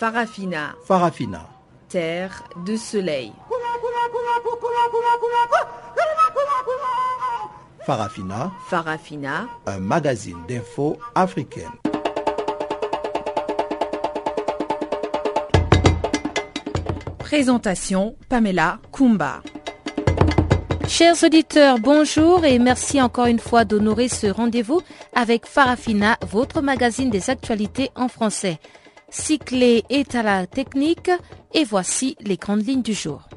Farafina. Farafina. Terre de soleil. Farafina. Farafina. Un magazine d'infos africaine. Présentation Pamela Kumba. Chers auditeurs, bonjour et merci encore une fois d'honorer ce rendez-vous avec Farafina, votre magazine des actualités en français. Cyclé est à la technique et voici les grandes lignes du jour.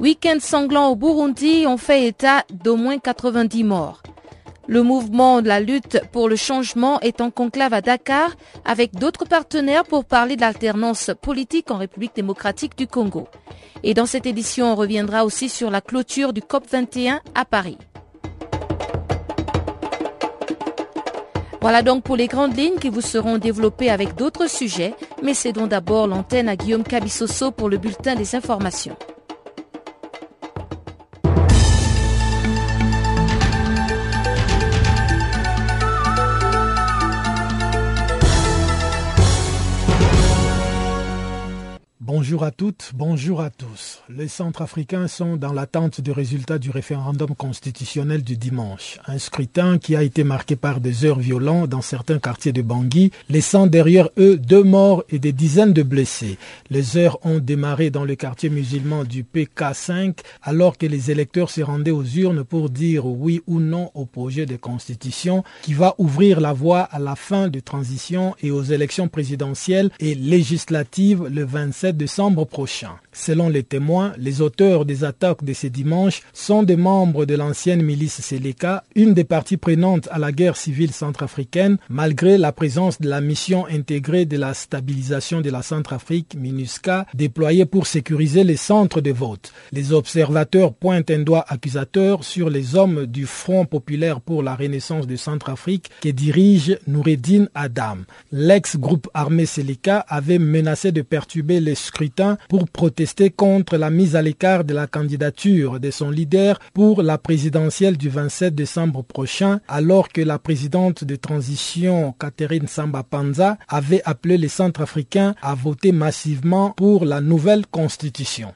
Week-end sanglant au Burundi ont fait état d'au moins 90 morts. Le mouvement de la lutte pour le changement est en conclave à Dakar avec d'autres partenaires pour parler de l'alternance politique en République démocratique du Congo. Et dans cette édition, on reviendra aussi sur la clôture du COP21 à Paris. Voilà donc pour les grandes lignes qui vous seront développées avec d'autres sujets, mais cédons d'abord l'antenne à Guillaume Cabissoso pour le bulletin des informations. Bonjour à toutes, bonjour à tous. Les Centrafricains sont dans l'attente du résultat du référendum constitutionnel du dimanche. Un scrutin qui a été marqué par des heures violentes dans certains quartiers de Bangui, laissant derrière eux deux morts et des dizaines de blessés. Les heures ont démarré dans le quartier musulman du PK5 alors que les électeurs se rendaient aux urnes pour dire oui ou non au projet de constitution qui va ouvrir la voie à la fin de transition et aux élections présidentielles et législatives le 27 décembre prochain. Selon les témoins, les auteurs des attaques de ce dimanche sont des membres de l'ancienne milice Seleka, une des parties prenantes à la guerre civile centrafricaine, malgré la présence de la mission intégrée de la stabilisation de la Centrafrique, MINUSCA, déployée pour sécuriser les centres de vote. Les observateurs pointent un doigt accusateur sur les hommes du Front populaire pour la renaissance de Centrafrique que dirige Noureddin Adam. L'ex-groupe armé Seleka avait menacé de perturber les pour protester contre la mise à l'écart de la candidature de son leader pour la présidentielle du 27 décembre prochain, alors que la présidente de transition Catherine Samba Panza avait appelé les Centrafricains à voter massivement pour la nouvelle constitution.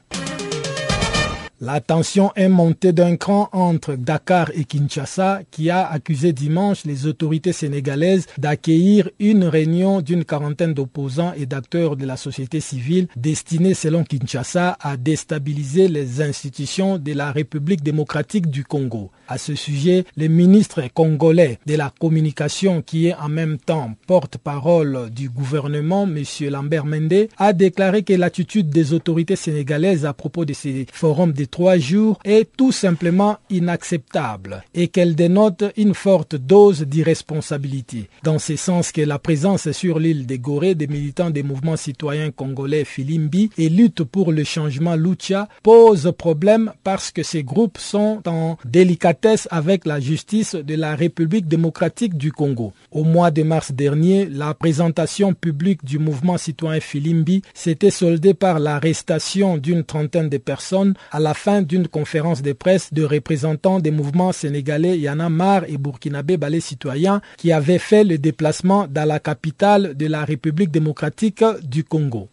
La tension est montée d'un cran entre Dakar et Kinshasa qui a accusé dimanche les autorités sénégalaises d'accueillir une réunion d'une quarantaine d'opposants et d'acteurs de la société civile destinée selon Kinshasa à déstabiliser les institutions de la République démocratique du Congo. À ce sujet, le ministre congolais de la communication qui est en même temps porte-parole du gouvernement, M. Lambert Mende, a déclaré que l'attitude des autorités sénégalaises à propos de ces forums de trois jours est tout simplement inacceptable et qu'elle dénote une forte dose d'irresponsabilité. Dans ce sens que la présence sur l'île de Gorée des militants des mouvements citoyens congolais Filimbi et lutte pour le changement Lucha pose problème parce que ces groupes sont en délicatesse avec la justice de la République démocratique du Congo. Au mois de mars dernier, la présentation publique du mouvement citoyen Filimbi s'était soldée par l'arrestation d'une trentaine de personnes à la fin d'une conférence de presse de représentants des mouvements sénégalais Yana Mar et burkinabé Ballet Citoyen qui avaient fait le déplacement dans la capitale de la République démocratique du Congo.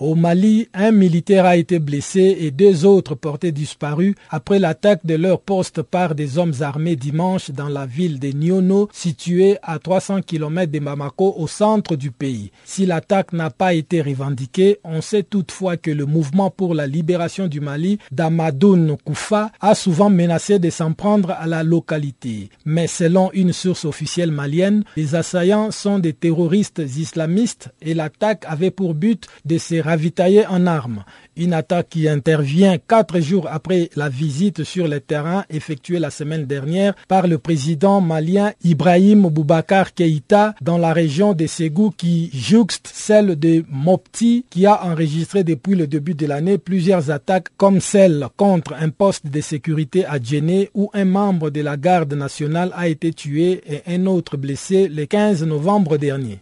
Au Mali, un militaire a été blessé et deux autres portés disparus après l'attaque de leur poste par des hommes armés dimanche dans la ville de Nyono, située à 300 km de Bamako au centre du pays. Si l'attaque n'a pas été revendiquée, on sait toutefois que le mouvement pour la libération du Mali d'Amadoun Koufa a souvent menacé de s'en prendre à la localité. Mais selon une source officielle malienne, les assaillants sont des terroristes islamistes et l'attaque avait pour but de se ravitaillé en armes. Une attaque qui intervient quatre jours après la visite sur le terrain effectuée la semaine dernière par le président malien Ibrahim Boubacar Keïta dans la région de Ségou qui jouxte celle de Mopti qui a enregistré depuis le début de l'année plusieurs attaques comme celle contre un poste de sécurité à Djenné où un membre de la garde nationale a été tué et un autre blessé le 15 novembre dernier.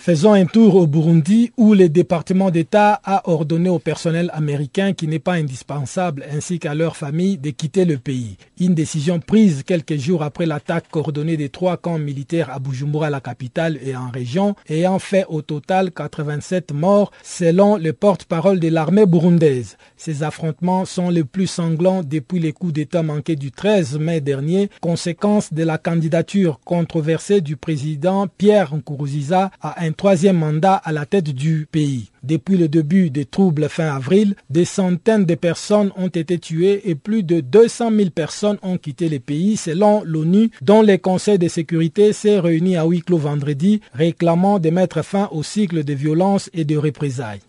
Faisons un tour au Burundi où le département d'État a ordonné au personnel américain qui n'est pas indispensable ainsi qu'à leur famille de quitter le pays. Une décision prise quelques jours après l'attaque coordonnée des trois camps militaires à Bujumbura, la capitale et en région, ayant fait au total 87 morts selon le porte-parole de l'armée burundaise. Ces affrontements sont les plus sanglants depuis les coups d'État manqués du 13 mai dernier, conséquence de la candidature controversée du président Pierre Nkurunziza à un troisième mandat à la tête du pays. Depuis le début des troubles fin avril, des centaines de personnes ont été tuées et plus de 200 000 personnes ont quitté le pays selon l'ONU dont le Conseil de sécurité s'est réuni à huis clos vendredi réclamant de mettre fin au cycle de violence et de représailles.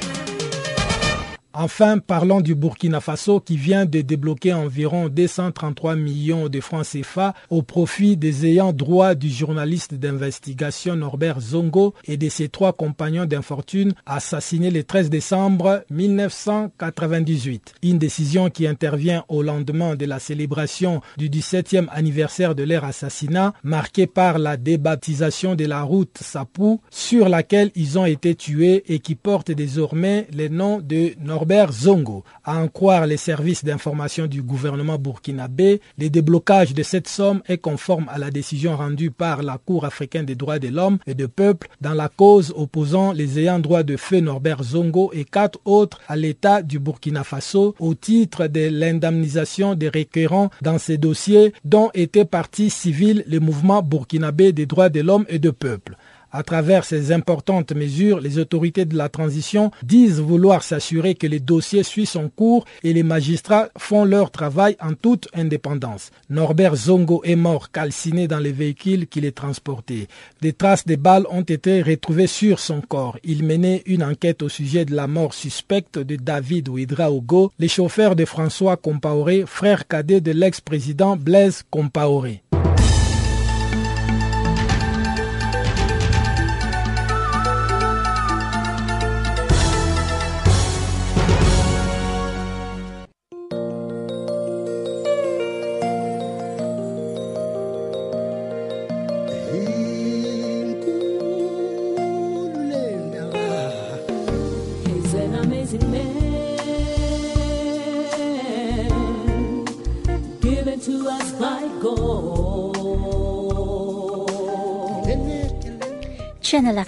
Enfin, parlons du Burkina Faso qui vient de débloquer environ 233 millions de francs CFA au profit des ayants droit du journaliste d'investigation Norbert Zongo et de ses trois compagnons d'infortune assassinés le 13 décembre 1998. Une décision qui intervient au lendemain de la célébration du 17e anniversaire de leur assassinat, marqué par la débaptisation de la route Sapou sur laquelle ils ont été tués et qui porte désormais le nom de Norbert Norbert Zongo. À en croire les services d'information du gouvernement burkinabé, le déblocage de cette somme est conforme à la décision rendue par la Cour africaine des droits de l'homme et de peuple dans la cause opposant les ayants droit de feu Norbert Zongo et quatre autres à l'État du Burkina Faso au titre de l'indemnisation des requérants dans ces dossiers dont était partie civile le mouvement burkinabé des droits de l'homme et de peuple. À travers ces importantes mesures, les autorités de la transition disent vouloir s'assurer que les dossiers suivent son cours et les magistrats font leur travail en toute indépendance. Norbert Zongo est mort calciné dans les véhicules qui les transportaient. Des traces de balles ont été retrouvées sur son corps. Il menait une enquête au sujet de la mort suspecte de David Ouidraogo, le chauffeur de François Compaoré, frère cadet de l'ex-président Blaise Compaoré.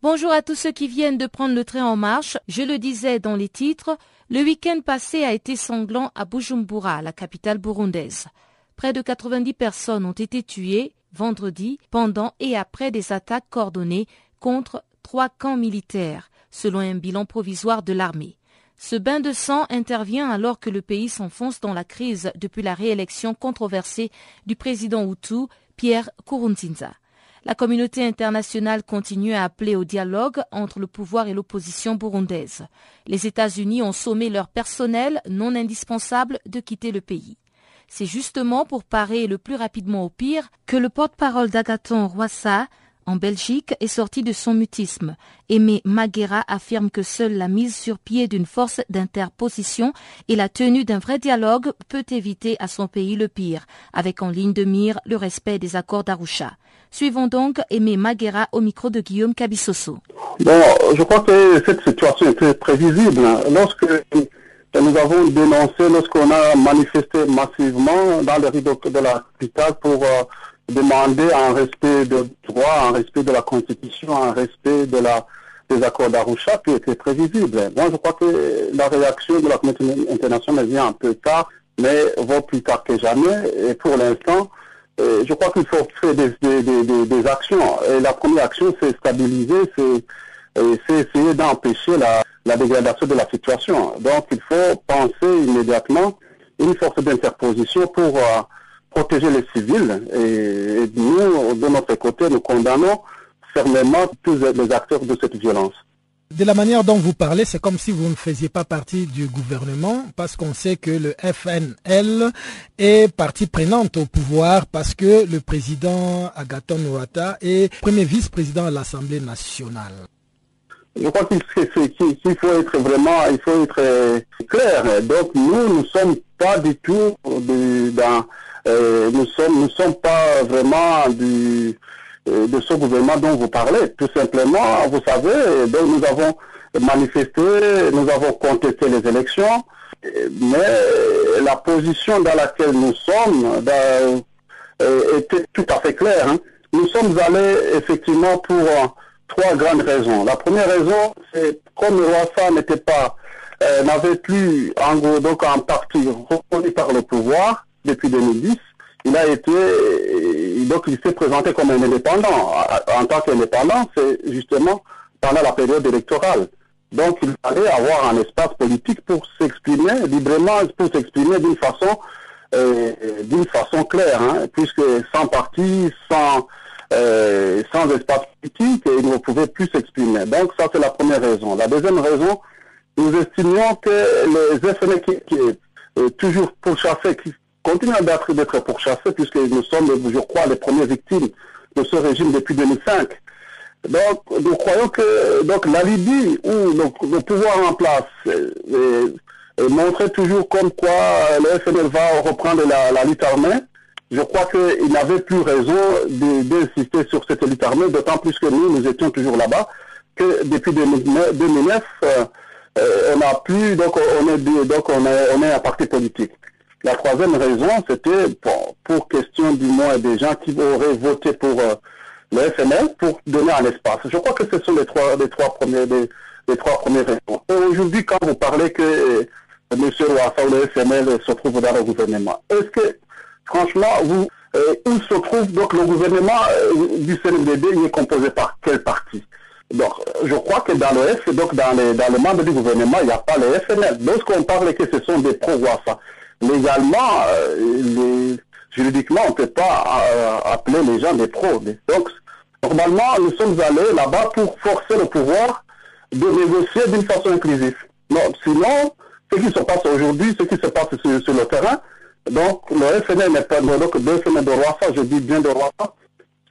Bonjour à tous ceux qui viennent de prendre le train en marche. Je le disais dans les titres, le week-end passé a été sanglant à Bujumbura, la capitale burundaise. Près de 90 personnes ont été tuées vendredi pendant et après des attaques coordonnées contre trois camps militaires, selon un bilan provisoire de l'armée. Ce bain de sang intervient alors que le pays s'enfonce dans la crise depuis la réélection controversée du président Hutu, Pierre Kurunzinza. La communauté internationale continue à appeler au dialogue entre le pouvoir et l'opposition burundaise. Les États-Unis ont sommé leur personnel non indispensable de quitter le pays. C'est justement pour parer le plus rapidement au pire que le porte-parole d'Agaton Roissa en Belgique est sorti de son mutisme. Aimé Maguera affirme que seule la mise sur pied d'une force d'interposition et la tenue d'un vrai dialogue peut éviter à son pays le pire, avec en ligne de mire le respect des accords d'Arusha. Suivons donc Aimé Maguera au micro de Guillaume Cabissoso. Bon, je crois que cette situation était prévisible. Lorsque nous avons dénoncé, lorsqu'on a manifesté massivement dans les rideaux de la capitale pour euh, demander un respect de droit, un respect de la Constitution, un respect de la, des accords d'Arusha qui était prévisible. Moi, je crois que la réaction de la communauté internationale vient un peu tard, mais vaut plus tard que jamais. Et pour l'instant, je crois qu'il faut faire des, des, des, des, actions. Et la première action, c'est stabiliser, c'est essayer d'empêcher la, la dégradation de la situation. Donc, il faut penser immédiatement une force d'interposition pour euh, protéger les civils. Et, nous, de notre côté, nous condamnons fermement tous les acteurs de cette violence. De la manière dont vous parlez, c'est comme si vous ne faisiez pas partie du gouvernement, parce qu'on sait que le FNL est partie prenante au pouvoir, parce que le président Agathon Ouattara est premier vice-président à l'Assemblée nationale. Je crois qu'il faut être vraiment, il faut être clair. Donc nous, nous sommes pas du tout dans, euh, nous sommes, nous sommes pas vraiment du euh, de ce gouvernement dont vous parlez. Tout simplement, vous savez, donc nous avons manifesté, nous avons contesté les élections, mais la position dans laquelle nous sommes euh, était tout à fait claire. Hein. Nous sommes allés effectivement pour trois grandes raisons. La première raison, c'est comme le roi n'était pas, euh, n'avait plus en gros donc en partie reconnu par le pouvoir depuis 2010, il a été, donc il s'est présenté comme un indépendant. En tant qu'indépendant, c'est justement pendant la période électorale. Donc il fallait avoir un espace politique pour s'exprimer librement, pour s'exprimer d'une façon, euh, d'une façon claire, hein, puisque sans parti, sans euh, sans espace politique, il ne pouvait plus s'exprimer. Donc ça c'est la première raison. La deuxième raison, nous estimions que les qui, qui est euh, toujours pourchassés, qui continuent d'être, pourchassés, puisque nous sommes, je crois, les premières victimes de ce régime depuis 2005. Donc, nous croyons que donc la Libye, où le, pouvoir en place euh, montrait toujours comme quoi le FNL va reprendre la, lutte armée, je crois qu'il n'avait plus raison d'insister sur cette lutte armée, d'autant plus que nous, nous étions toujours là-bas, que depuis 2009, euh, euh, on a plus, donc on est, donc on est un parti politique. La troisième raison, c'était pour, pour, question du moins des gens qui auraient voté pour euh, le FNL pour donner un espace. Je crois que ce sont les trois, les trois premiers, les, trois premières raisons. Aujourd'hui, quand vous parlez que euh, M. Ouassa ou le FNL se trouve dans le gouvernement, est-ce que franchement, vous, euh, où se trouve donc le gouvernement du CNDD, il est composé par quel parti? Donc, je crois que dans le F, donc dans les, dans le membre du gouvernement, il n'y a pas les FNL. Lorsqu'on parle que ce sont des pro-Wassa, légalement, euh, les, juridiquement, on ne peut pas appeler les gens des pros. Donc, normalement, nous sommes allés là-bas pour forcer le pouvoir de négocier d'une façon inclusive. Non, sinon, ce qui se passe aujourd'hui, ce qui se passe sur le terrain, donc, le FNL n'est pas, donc le FNL de Rwasa, je dis bien de Rwasa,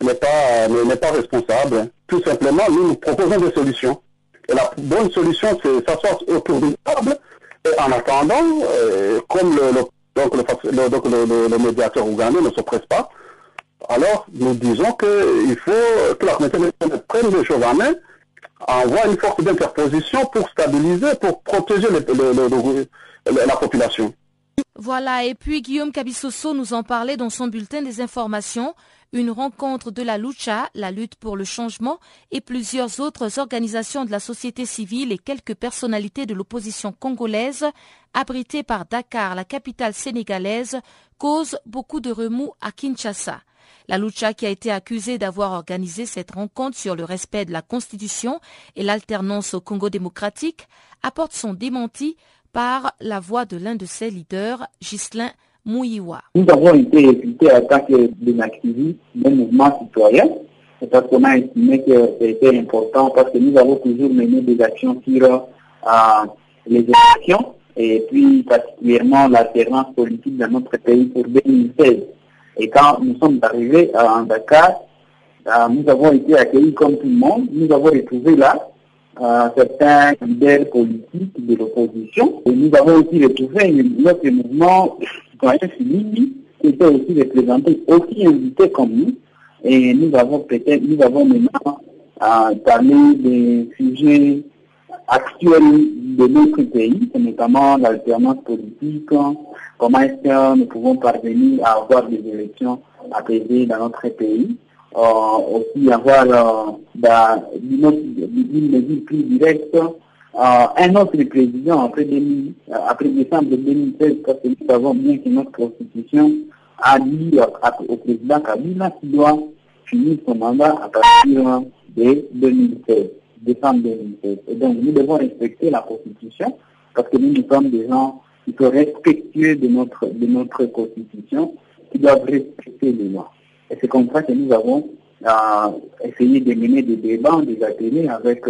n'est pas, n'est pas responsable. Tout simplement, nous, nous proposons des solutions. Et la bonne solution, c'est s'asseoir autour d'une table. En attendant, euh, comme le, donc, le, médiateur ougandais ne se presse pas, alors nous disons qu'il faut que la communauté prenne les choses en main, envoie une force d'interposition pour stabiliser, pour protéger la population. Voilà, et puis Guillaume Kabissoso nous en parlait dans son bulletin des informations. Une rencontre de la Lucha, la lutte pour le changement, et plusieurs autres organisations de la société civile et quelques personnalités de l'opposition congolaise, abritées par Dakar, la capitale sénégalaise, causent beaucoup de remous à Kinshasa. La Lucha, qui a été accusée d'avoir organisé cette rencontre sur le respect de la Constitution et l'alternance au Congo démocratique, apporte son démenti par la voix de l'un de ses leaders, Ghislain Nous avons été réputés en tant que des activistes d'un mouvement citoyen. Parce qu'on a estimé que c'était important parce que nous avons toujours mené des actions sur euh, les élections et puis particulièrement l'alternance politique dans notre pays pour 2016. Et quand nous sommes arrivés à Dakar, euh, nous avons été accueillis comme tout le monde. Nous avons retrouvé là certains leaders politiques de l'opposition. Et nous avons aussi retrouvé notre mouvement citoyen civil qui était aussi représenté, aussi invité comme nous. Et nous avons peut-être, nous avons maintenant euh, parlé des sujets actuels de notre pays, notamment l'alternance politique, comment est-ce que nous pouvons parvenir à avoir des élections apaisées dans notre pays? Euh, aussi avoir euh, une mesure plus directe euh, un autre président après, après décembre 2016, parce que nous savons bien que notre constitution a dit au président Kabila qu'il doit finir son mandat à partir de 2016, décembre 2016. Et donc nous devons respecter la constitution parce que nous, nous sommes des gens qui sont respectueux de notre, de notre constitution, qui doivent respecter les lois. Et c'est comme ça que nous avons essayer de mener des débats, des ateliers avec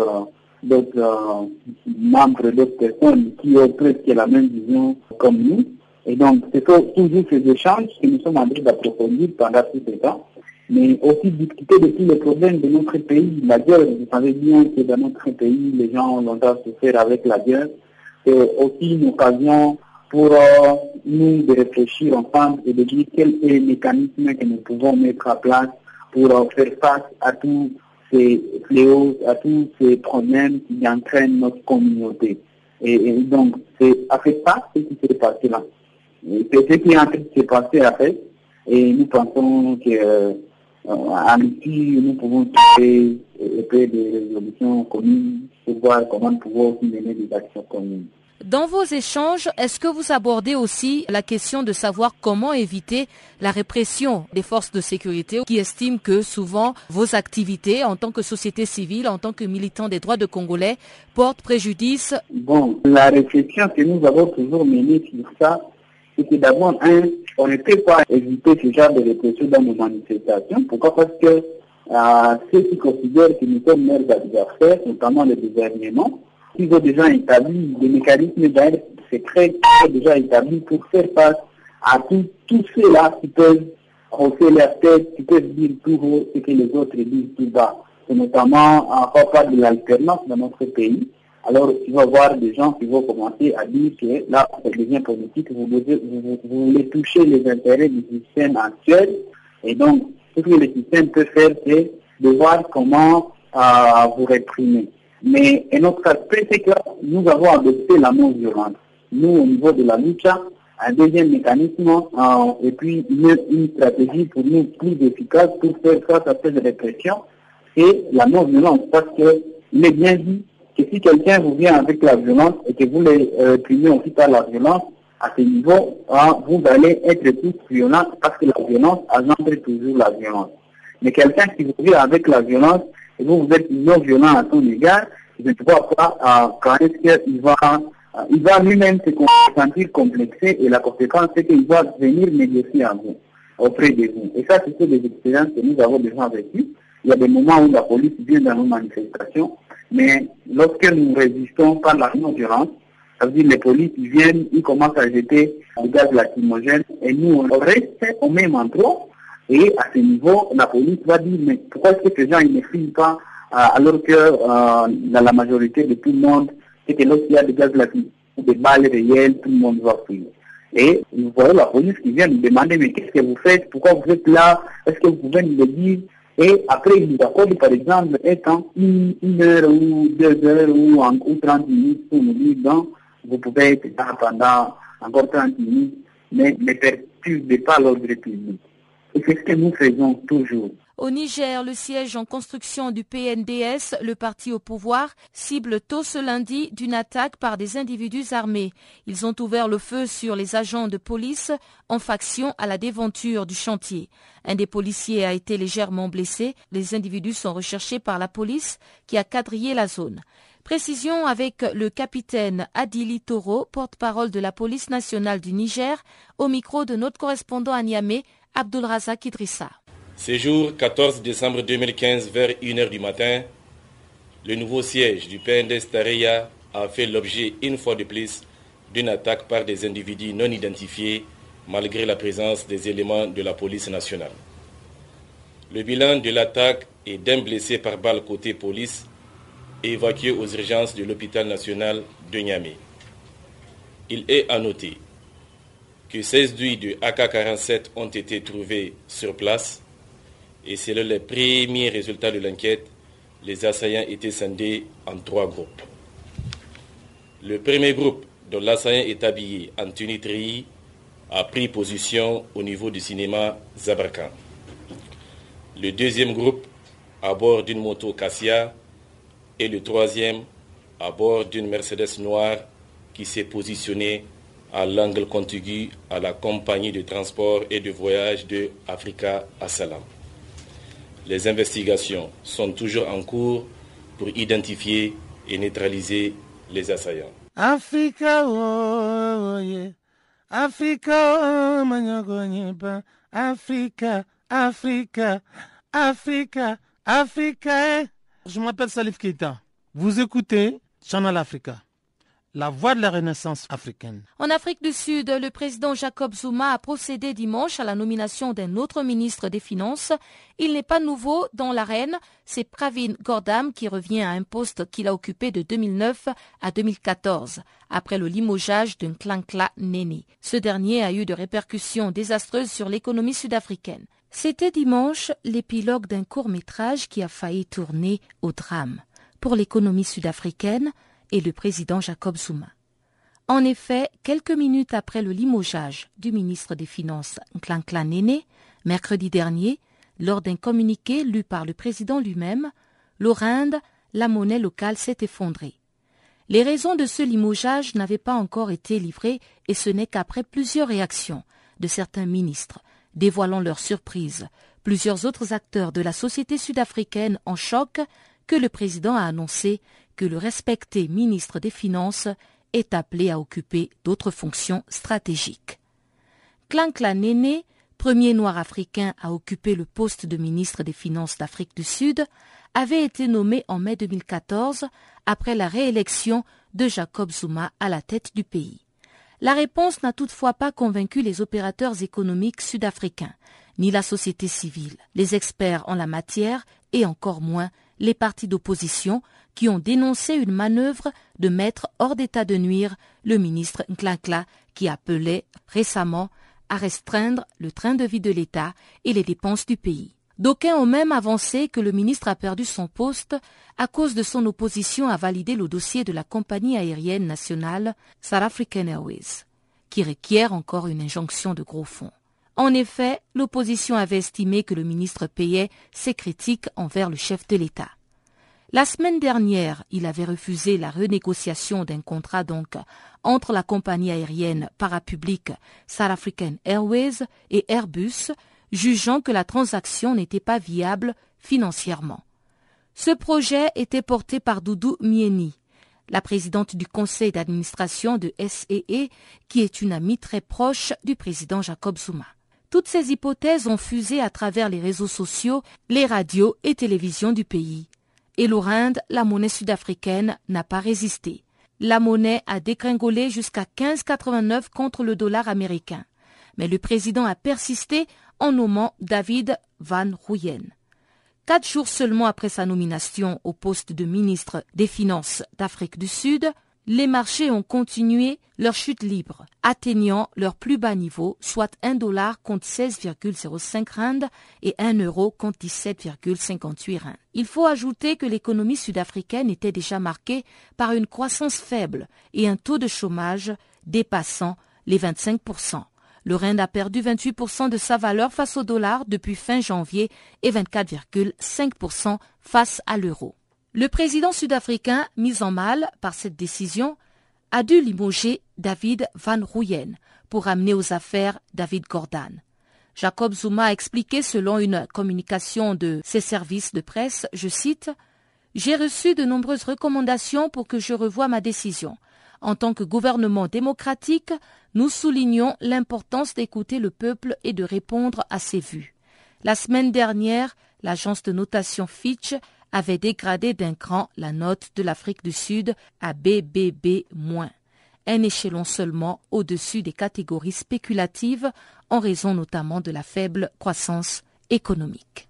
d'autres membres, d'autres personnes qui ont presque la même vision comme nous. Et donc, c'est toujours ces échanges que nous sommes en train d'approfondir pendant tout ce temps mais aussi discuter de tous les problèmes de notre pays. La guerre, vous savez bien que dans notre pays, les gens ont longtemps souffert avec la guerre. C'est aussi une occasion pour euh, nous de réfléchir ensemble et de dire quel est le mécanisme que nous pouvons mettre en place pour euh, faire face à tous ces fléaux, à tous ces problèmes qui entraînent notre communauté. Et, donc, c'est fait ça ce qui s'est passé là. C'est ce qui est en train après. Et nous pensons que euh, en nous pouvons trouver des résolutions communes pour voir comment nous pouvons mener des actions communes. Dans vos échanges, est-ce que vous abordez aussi la question de savoir comment éviter la répression des forces de sécurité qui estiment que souvent vos activités en tant que société civile, en tant que militant des droits de Congolais, portent préjudice? Bon, la réflexion que nous avons toujours menée sur ça, c'est que d'abord, un, on ne peut pas éviter ce genre de répression dans nos manifestations. Pourquoi? Parce que euh, ceux qui considèrent que nous sommes mères adversaires, notamment le gouvernement, ont déjà établi des mécanismes d'aide secrets qui sont déjà établis pour faire face à tous ceux-là qui peuvent hausser leur tête, qui peuvent dire tout haut ce que les autres disent tout bas. C'est notamment en part de l'alternance dans notre pays alors tu vas voir des gens qui vont commencer à dire que là, ça devient politique, vous, vous, voulez toucher les intérêts du système actuel, et donc ce que le système peut faire, c'est de voir comment euh, vous réprimer. Mais un autre aspect, c'est que nous avons adopté la non-violence. Nous, au niveau de la lutte, un deuxième mécanisme euh, et puis une, une, stratégie pour nous plus efficace pour faire face à cette répression, c'est la non-violence, parce que est bien dit que si quelqu'un vous vient avec la violence et que vous les euh, aussi par la violence, à ce niveau, hein, vous allez être plus violent parce que la violence engendre toujours la violence. Mais quelqu'un qui vous vient avec la violence et vous, vous êtes non violent à son égard, je ne vois pas quand est-ce qu'il va, il va lui-même se sentir complexé et la conséquence c'est qu'il va venir négocier à vous, auprès de vous. Et ça, c'est des expériences que nous avons déjà vécues. Il y a des moments où la police vient dans nos manifestations mais lorsque nous résistons par la non-violence, ça veut dire les polices viennent, ils commencent à jeter du gaz lacrymogène et nous on reste au même endroit et à ce niveau, la police va dire mais pourquoi est-ce que ces gens ils ne fuient pas alors que euh, dans la majorité de tout le monde, que lorsqu'il y a des gaz lacrymogènes, des balles réelles, tout le monde va fuir. Et nous voyons la police qui vient nous demander mais qu'est-ce que vous faites, pourquoi vous êtes là, est-ce que vous pouvez nous le dire? Et après, il nous accorde, par exemple, étant une, heure ou deux heures ou, ou 30 minutes pour nous dire, donc, vous pouvez être là pendant encore 30 minutes, mais ne perturbez pas l'ordre public. Et c'est ce que nous faisons toujours. Au Niger, le siège en construction du PNDS, le parti au pouvoir, cible tôt ce lundi d'une attaque par des individus armés. Ils ont ouvert le feu sur les agents de police en faction à la déventure du chantier. Un des policiers a été légèrement blessé. Les individus sont recherchés par la police qui a quadrillé la zone. Précision avec le capitaine Adili Toro, porte-parole de la police nationale du Niger, au micro de notre correspondant à Niamey, Abdulrazak Idrissa. Ce jour 14 décembre 2015 vers 1h du matin, le nouveau siège du PNDS Tareya a fait l'objet une fois de plus d'une attaque par des individus non identifiés malgré la présence des éléments de la police nationale. Le bilan de l'attaque est d'un blessé par balle côté police évacué aux urgences de l'hôpital national de Niamey. Il est à noter que 16 douilles de AK-47 ont été trouvées sur place et selon les premiers résultats de l'enquête, les assaillants étaient scindés en trois groupes. Le premier groupe, dont l'assaillant est habillé en tenue a pris position au niveau du cinéma Zabarkan. Le deuxième groupe, à bord d'une moto Cassia, et le troisième, à bord d'une Mercedes noire qui s'est positionnée à l'angle contigu à la compagnie de transport et de voyage de Africa Assalam. Les investigations sont toujours en cours pour identifier et neutraliser les assaillants. Africa, oh, oh, Africa, oh, Africa, Africa, Africa, Africa. Je m'appelle Salif Keita. Vous écoutez Channel Africa la voie de la renaissance africaine. En Afrique du Sud, le président Jacob Zuma a procédé dimanche à la nomination d'un autre ministre des Finances. Il n'est pas nouveau dans l'arène, c'est Pravin Gordam qui revient à un poste qu'il a occupé de 2009 à 2014, après le limogeage d'un Klankla Nene. Ce dernier a eu de répercussions désastreuses sur l'économie sud-africaine. C'était dimanche l'épilogue d'un court métrage qui a failli tourner au drame. Pour l'économie sud-africaine, et le président Jacob Zuma. En effet, quelques minutes après le limogeage du ministre des Finances Nklan Nene, mercredi dernier, lors d'un communiqué lu par le président lui-même, l'Orinde, la monnaie locale s'est effondrée. Les raisons de ce limogeage n'avaient pas encore été livrées et ce n'est qu'après plusieurs réactions de certains ministres dévoilant leur surprise, plusieurs autres acteurs de la société sud-africaine en choc que le président a annoncé que le respecté ministre des Finances est appelé à occuper d'autres fonctions stratégiques. Klankla Nene, premier noir africain à occuper le poste de ministre des Finances d'Afrique du Sud, avait été nommé en mai 2014 après la réélection de Jacob Zuma à la tête du pays. La réponse n'a toutefois pas convaincu les opérateurs économiques sud-africains, ni la société civile, les experts en la matière et encore moins les partis d'opposition qui ont dénoncé une manœuvre de mettre hors d'état de nuire le ministre Nkla qui appelait récemment à restreindre le train de vie de l'État et les dépenses du pays. D'aucuns ont même avancé que le ministre a perdu son poste à cause de son opposition à valider le dossier de la compagnie aérienne nationale South African Airways, qui requiert encore une injonction de gros fonds. En effet, l'opposition avait estimé que le ministre payait ses critiques envers le chef de l'État. La semaine dernière, il avait refusé la renégociation d'un contrat donc entre la compagnie aérienne parapublique South African Airways et Airbus, jugeant que la transaction n'était pas viable financièrement. Ce projet était porté par Doudou Mieni, la présidente du conseil d'administration de SEE, qui est une amie très proche du président Jacob Zuma. Toutes ces hypothèses ont fusé à travers les réseaux sociaux, les radios et télévisions du pays et l'Orinde, la monnaie sud-africaine, n'a pas résisté. La monnaie a dégringolé jusqu'à 15,89 contre le dollar américain. Mais le président a persisté en nommant David Van Rooyen. Quatre jours seulement après sa nomination au poste de ministre des Finances d'Afrique du Sud, les marchés ont continué leur chute libre, atteignant leur plus bas niveau, soit 1 dollar contre 16,05 rand et 1 euro contre 17,58 rand. Il faut ajouter que l'économie sud-africaine était déjà marquée par une croissance faible et un taux de chômage dépassant les 25% le rand a perdu 28% de sa valeur face au dollar depuis fin janvier et 24,5% face à l'euro. Le président sud-africain, mis en mal par cette décision, a dû limoger David Van Rooyen pour amener aux affaires David Gordon. Jacob Zuma a expliqué selon une communication de ses services de presse, je cite, J'ai reçu de nombreuses recommandations pour que je revoie ma décision. En tant que gouvernement démocratique, nous soulignons l'importance d'écouter le peuple et de répondre à ses vues. La semaine dernière, l'agence de notation Fitch avait dégradé d'un cran la note de l'Afrique du Sud à BBB-, un échelon seulement au-dessus des catégories spéculatives en raison notamment de la faible croissance économique.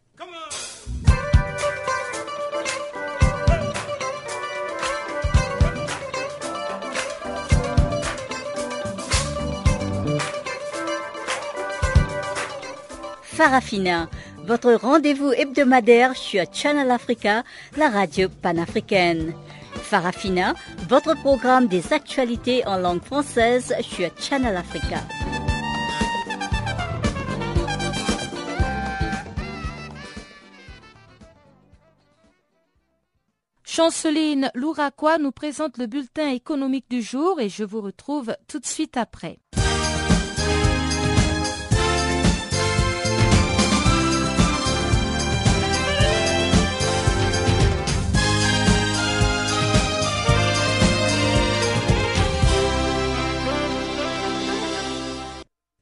Farafina votre rendez-vous hebdomadaire sur Channel Africa, la radio panafricaine. Farafina, votre programme des actualités en langue française sur Channel Africa. Chanceline Louraquois nous présente le bulletin économique du jour et je vous retrouve tout de suite après.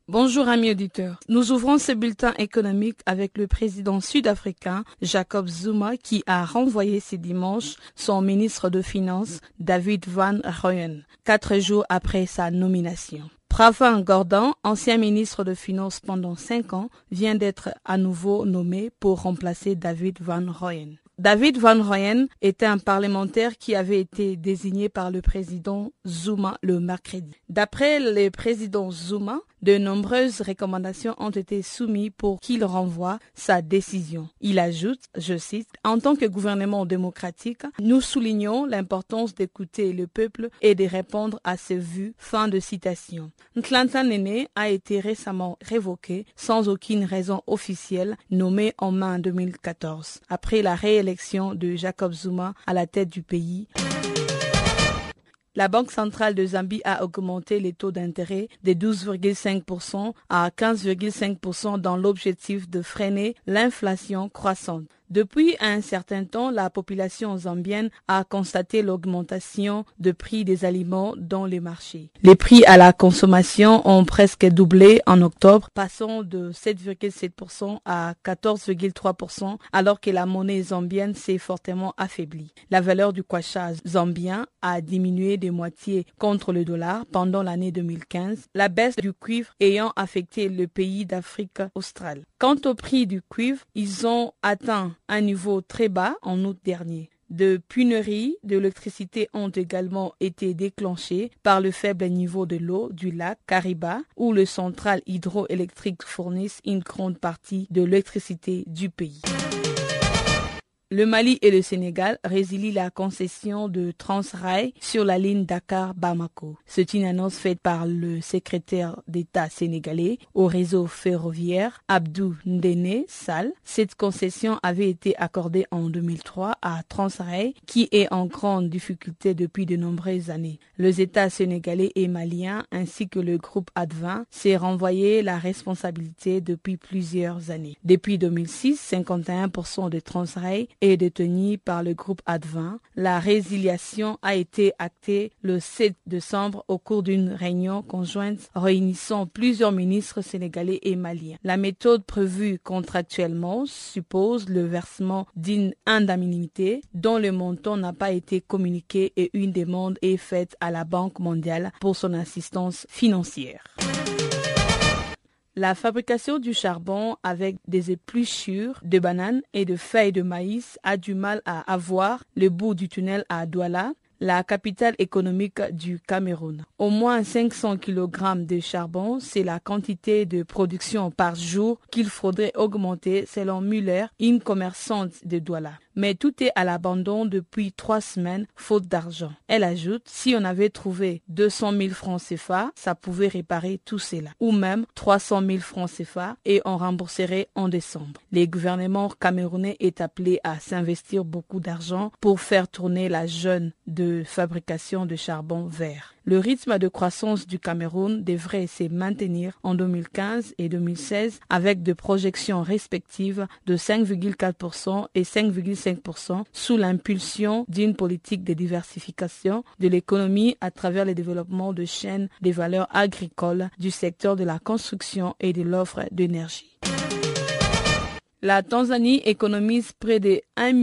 Bonjour amis auditeurs. Nous ouvrons ce bulletin économique avec le président sud-africain Jacob Zuma qui a renvoyé ce dimanche son ministre de Finances David Van Rooyen, quatre jours après sa nomination. Pravin Gordon, ancien ministre de Finances pendant cinq ans, vient d'être à nouveau nommé pour remplacer David Van Rooyen. David Van Rooyen était un parlementaire qui avait été désigné par le président Zuma le mercredi. D'après le président Zuma, de nombreuses recommandations ont été soumises pour qu'il renvoie sa décision. Il ajoute, je cite, En tant que gouvernement démocratique, nous soulignons l'importance d'écouter le peuple et de répondre à ses vues. Fin de citation. A été récemment révoqué sans aucune raison officielle, nommé en mai 2014, après la réélection de Jacob Zuma à la tête du pays. La Banque centrale de Zambie a augmenté les taux d'intérêt de 12,5% à 15,5% dans l'objectif de freiner l'inflation croissante. Depuis un certain temps, la population zambienne a constaté l'augmentation de prix des aliments dans les marchés. Les prix à la consommation ont presque doublé en octobre, passant de 7,7% à 14,3%, alors que la monnaie zambienne s'est fortement affaiblie. La valeur du kwacha zambien a diminué de moitié contre le dollar pendant l'année 2015, la baisse du cuivre ayant affecté le pays d'Afrique australe. Quant au prix du cuivre, ils ont atteint un niveau très bas en août dernier. De puneries d'électricité ont également été déclenchées par le faible niveau de l'eau du lac Kariba, où les centrales hydroélectriques fournissent une grande partie de l'électricité du pays. Le Mali et le Sénégal résilient la concession de Transrail sur la ligne Dakar-Bamako. C'est une annonce faite par le secrétaire d'État sénégalais au réseau ferroviaire Abdou Ndene Sall. Cette concession avait été accordée en 2003 à Transrail qui est en grande difficulté depuis de nombreuses années. Les États sénégalais et maliens ainsi que le groupe Advin s'est renvoyé la responsabilité depuis plusieurs années. Depuis 2006, 51% de Transrail détenu par le groupe Advent. La résiliation a été actée le 7 décembre au cours d'une réunion conjointe réunissant plusieurs ministres sénégalais et maliens. La méthode prévue contractuellement suppose le versement d'une indemnité dont le montant n'a pas été communiqué et une demande est faite à la Banque mondiale pour son assistance financière. La fabrication du charbon avec des épluchures de bananes et de feuilles de maïs a du mal à avoir le bout du tunnel à Douala, la capitale économique du Cameroun. Au moins 500 kg de charbon, c'est la quantité de production par jour qu'il faudrait augmenter selon Muller, une commerçante de Douala mais tout est à l'abandon depuis trois semaines, faute d'argent. Elle ajoute, si on avait trouvé 200 000 francs CFA, ça pouvait réparer tout cela, ou même 300 000 francs CFA et on rembourserait en décembre. Les gouvernements camerounais est appelé à s'investir beaucoup d'argent pour faire tourner la jeune de fabrication de charbon vert. Le rythme de croissance du Cameroun devrait se maintenir en 2015 et 2016 avec des projections respectives de 5,4% et 5,5% sous l'impulsion d'une politique de diversification de l'économie à travers le développement de chaînes des valeurs agricoles du secteur de la construction et de l'offre d'énergie. La Tanzanie économise près de 1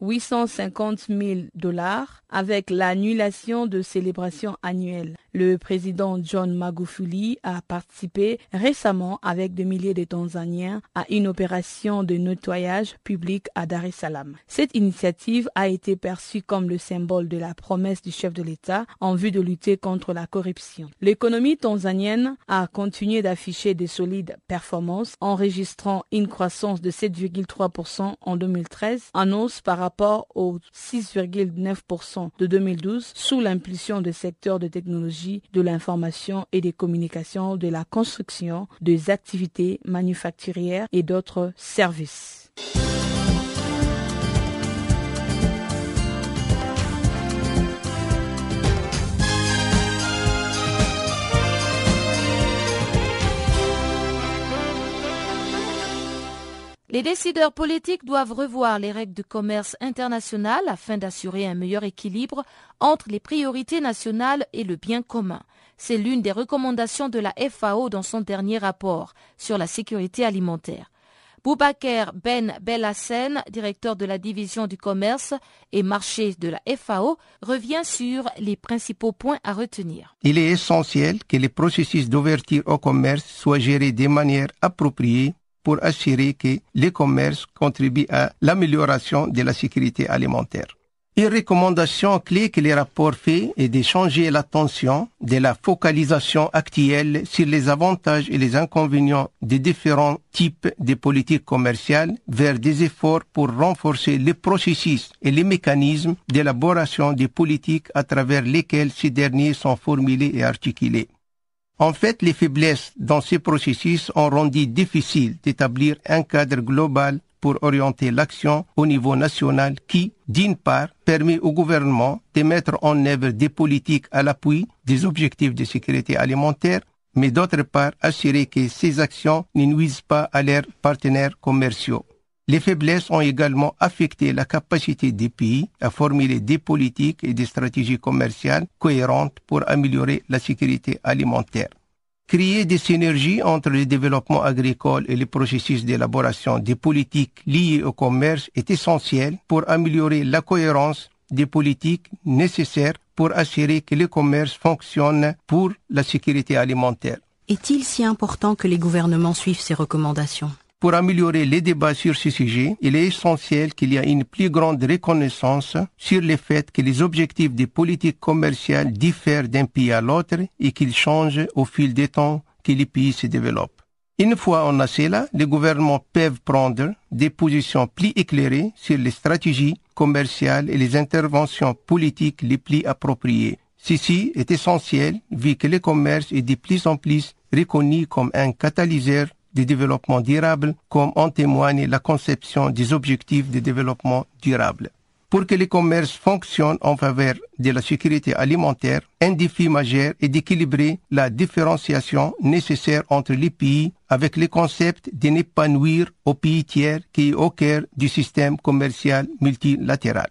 850 000 dollars avec l'annulation de célébrations annuelles. Le président John Magufuli a participé récemment avec des milliers de Tanzaniens à une opération de nettoyage public à Dar es Salaam. Cette initiative a été perçue comme le symbole de la promesse du chef de l'État en vue de lutter contre la corruption. L'économie tanzanienne a continué d'afficher de solides performances, enregistrant une croissance de 7,3% en 2013, en hausse par rapport aux 6,9% de 2012 sous l'impulsion des secteurs de technologie, de l'information et des communications, de la construction, des activités manufacturières et d'autres services. Les décideurs politiques doivent revoir les règles de commerce international afin d'assurer un meilleur équilibre entre les priorités nationales et le bien commun. C'est l'une des recommandations de la FAO dans son dernier rapport sur la sécurité alimentaire. Boubaker Ben Bellassen, directeur de la division du commerce et marché de la FAO, revient sur les principaux points à retenir. Il est essentiel que les processus d'ouverture au commerce soient gérés de manière appropriée pour assurer que les commerces contribuent à l'amélioration de la sécurité alimentaire. Une recommandation clé que les rapports fait est de changer l'attention de la focalisation actuelle sur les avantages et les inconvénients des différents types de politiques commerciales vers des efforts pour renforcer les processus et les mécanismes d'élaboration des politiques à travers lesquels ces derniers sont formulés et articulés. En fait, les faiblesses dans ces processus ont rendu difficile d'établir un cadre global pour orienter l'action au niveau national qui, d'une part, permet au gouvernement de mettre en œuvre des politiques à l'appui des objectifs de sécurité alimentaire, mais d'autre part, assurer que ces actions ne nuisent pas à leurs partenaires commerciaux. Les faiblesses ont également affecté la capacité des pays à formuler des politiques et des stratégies commerciales cohérentes pour améliorer la sécurité alimentaire. Créer des synergies entre le développement agricole et les processus d'élaboration des politiques liées au commerce est essentiel pour améliorer la cohérence des politiques nécessaires pour assurer que le commerce fonctionne pour la sécurité alimentaire. Est-il si important que les gouvernements suivent ces recommandations? Pour améliorer les débats sur ce sujet, il est essentiel qu'il y ait une plus grande reconnaissance sur le fait que les objectifs des politiques commerciales diffèrent d'un pays à l'autre et qu'ils changent au fil des temps que les pays se développent. Une fois on a cela, les gouvernements peuvent prendre des positions plus éclairées sur les stratégies commerciales et les interventions politiques les plus appropriées. Ceci est essentiel vu que le commerce est de plus en plus reconnu comme un catalyseur du développement durable, comme en témoigne la conception des objectifs de développement durable. Pour que le commerce fonctionne en faveur de la sécurité alimentaire, un défi majeur est d'équilibrer la différenciation nécessaire entre les pays avec le concept de nuire aux pays tiers qui est au cœur du système commercial multilatéral.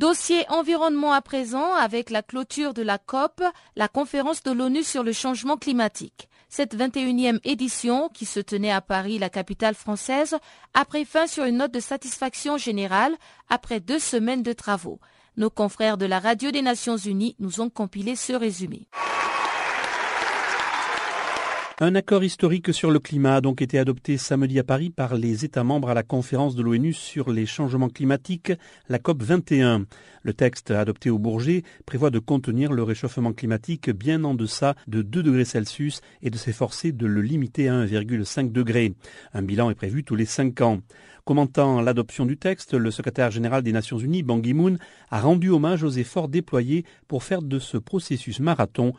Dossier environnement à présent avec la clôture de la COP, la conférence de l'ONU sur le changement climatique. Cette 21e édition, qui se tenait à Paris, la capitale française, a pris fin sur une note de satisfaction générale après deux semaines de travaux. Nos confrères de la Radio des Nations Unies nous ont compilé ce résumé. Un accord historique sur le climat a donc été adopté samedi à Paris par les États membres à la conférence de l'ONU sur les changements climatiques, la COP 21. Le texte adopté au Bourget prévoit de contenir le réchauffement climatique bien en deçà de 2 degrés Celsius et de s'efforcer de le limiter à 1,5 degré. Un bilan est prévu tous les 5 ans. Commentant l'adoption du texte, le secrétaire général des Nations Unies, Ban Ki-moon, a rendu hommage aux efforts déployés pour faire de ce processus marathon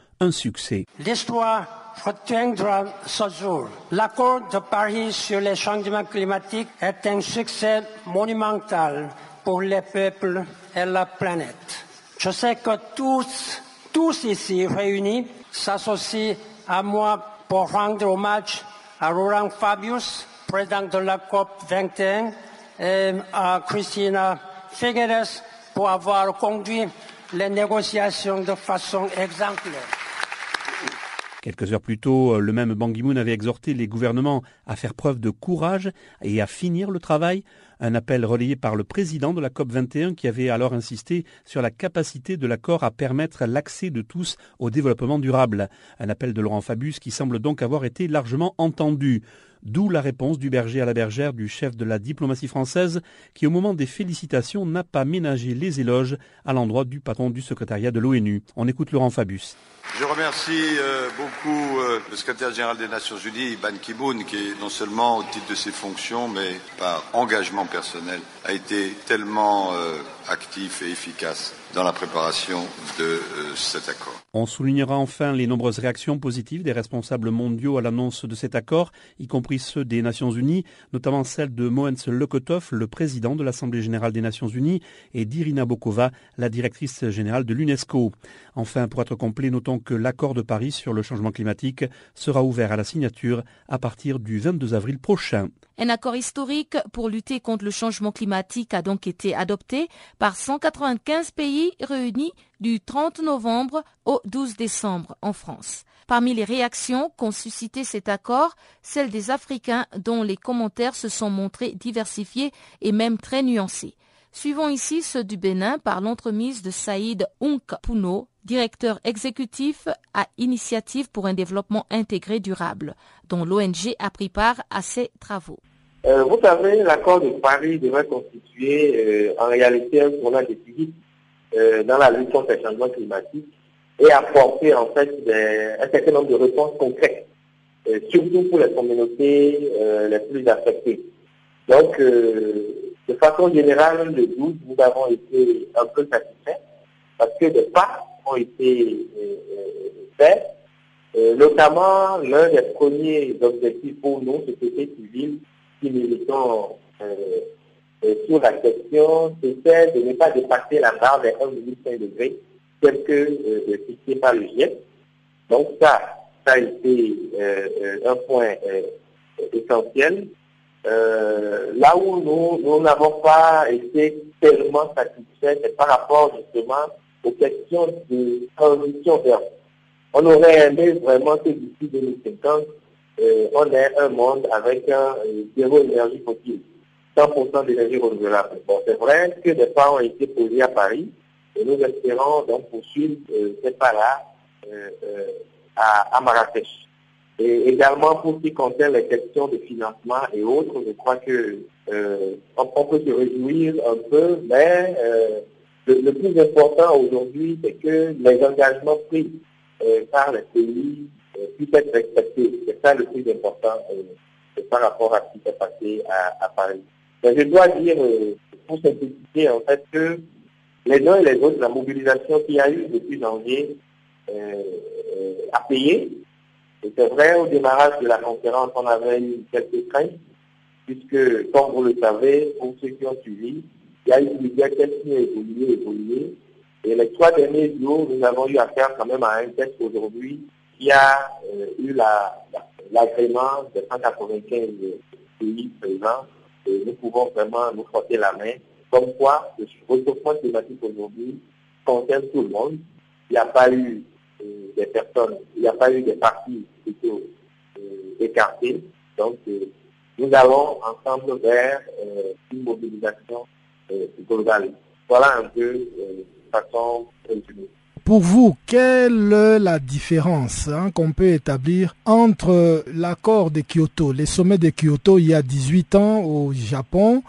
L'histoire retiendra ce jour. L'accord de Paris sur les changements climatiques est un succès monumental pour les peuples et la planète. Je sais que tous, tous ici réunis s'associent à moi pour rendre hommage à Laurent Fabius, président de la COP 21, et à Christina Figueres pour avoir conduit les négociations de façon exemplaire. Quelques heures plus tôt, le même Ban Ki-moon avait exhorté les gouvernements à faire preuve de courage et à finir le travail, un appel relayé par le président de la COP 21 qui avait alors insisté sur la capacité de l'accord à permettre l'accès de tous au développement durable. Un appel de Laurent Fabius qui semble donc avoir été largement entendu. D'où la réponse du berger à la bergère du chef de la diplomatie française qui, au moment des félicitations, n'a pas ménagé les éloges à l'endroit du patron du secrétariat de l'ONU. On écoute Laurent Fabius. Je remercie euh, beaucoup euh, le secrétaire général des Nations Unies, Ban Ki-moon, qui non seulement au titre de ses fonctions, mais par engagement personnel, a été tellement euh, actif et efficace dans la préparation de cet accord. On soulignera enfin les nombreuses réactions positives des responsables mondiaux à l'annonce de cet accord, y compris ceux des Nations Unies, notamment celle de Moens Lekotov, le président de l'Assemblée générale des Nations Unies, et d'Irina Bokova, la directrice générale de l'UNESCO. Enfin, pour être complet, notons que l'accord de Paris sur le changement climatique sera ouvert à la signature à partir du 22 avril prochain. Un accord historique pour lutter contre le changement climatique a donc été adopté par 195 pays réunis du 30 novembre au 12 décembre en France. Parmi les réactions qu'ont suscité cet accord, celles des Africains dont les commentaires se sont montrés diversifiés et même très nuancés. Suivons ici ceux du Bénin par l'entremise de Saïd Ounk Pouno, directeur exécutif à Initiative pour un développement intégré durable, dont l'ONG a pris part à ces travaux. Euh, vous savez, l'accord de Paris devrait constituer euh, en réalité un tournant décisif euh, dans la lutte contre le changement climatique et apporter en fait un certain nombre de réponses concrètes, surtout pour les communautés les plus affectées. Donc, de façon générale, le 12, nous avons été un peu satisfaits parce que des pas ont été faits, notamment l'un des premiers objectifs pour nous, société civile, qui militons euh, euh, sur la question, c'était de ne pas dépasser la barre des 1,5 degrés, tel que euh, fixé par le GIEC. Donc ça, ça a été un point essentiel. là où nous n'avons pas été tellement satisfaits, c'est par rapport justement aux questions de transition verte. On aurait aimé vraiment que d'ici 2050, euh, on est un monde avec euh, zéro énergie fossile, 100% d'énergie renouvelable. Bon, c'est vrai que des pas ont été posés à Paris et nous espérons donc poursuivre euh, ces pas-là à, à, Marrakech. Et également pour ce qui concerne les questions de financement et autres, je crois que on, peut se réjouir un peu, mais le, plus important aujourd'hui, c'est que les engagements pris par les pays puisse être respecté. C'est ça le plus important euh, par rapport à ce qui s'est passé à, Paris. Mais je dois dire, euh, pour simplifier, en fait, que les uns et les autres, la mobilisation qu'il y a eu depuis janvier euh, a payé. C'est vrai, au démarrage de la conférence, on avait eu quelques craintes, puisque, comme vous le savez, pour ceux qui ont suivi, il y a eu plusieurs questions qui ont évolué, évolué. Et les trois derniers jours, nous avons eu affaire quand même à un texte aujourd'hui qui a euh, eu l'agrément de 195 pays présents, et nous pouvons vraiment nous frotter la main. Comme quoi, le réchauffement climatique aujourd'hui concerne tout le monde. Il n'y a pas eu euh, des personnes, il n'y a pas eu des partis plutôt euh, écartés. Donc, nous allons ensemble vers une mobilisation globale. Voilà un peu de façon résumée. Pour vous, quelle est la différence hein, qu'on peut établir entre l'accord de Kyoto, les sommets de Kyoto il y a 18 ans au Japon,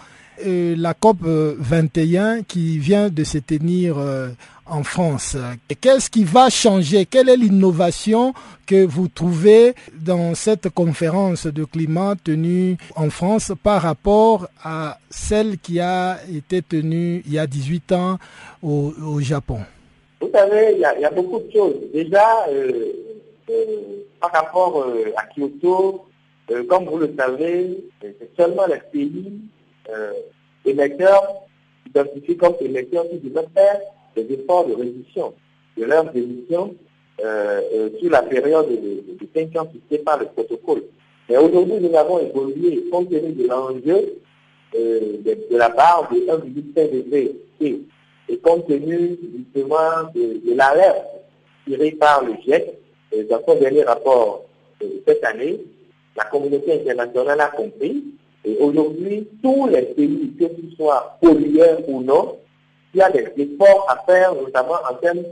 et la COP 21 qui vient de se tenir euh, en France? Qu'est-ce qui va changer? Quelle est l'innovation que vous trouvez dans cette conférence de climat tenue en France par rapport à celle qui a été tenue il y a 18 ans au Japon? Vous savez, il y, a, beaucoup de choses. Déjà, euh, euh, par rapport euh, à Kyoto, comme vous le savez, c'est seulement les pays émetteurs, identifiés comme émetteurs qui doivent faire des efforts de réduction de leurs émissions sur la période de, 5 ans fixée par le protocole. Mais aujourd'hui, nous avons évolué compte tenu de l'enjeu de, la barre de 1,5 degré et compte tenu justement de, l'alerte tirée par le GIEC, dans son dernier rapport de cette année, la communauté internationale a compris. Et aujourd'hui, tous les pays, que ce soit pollueurs ou non, il y a des efforts à faire, notamment en termes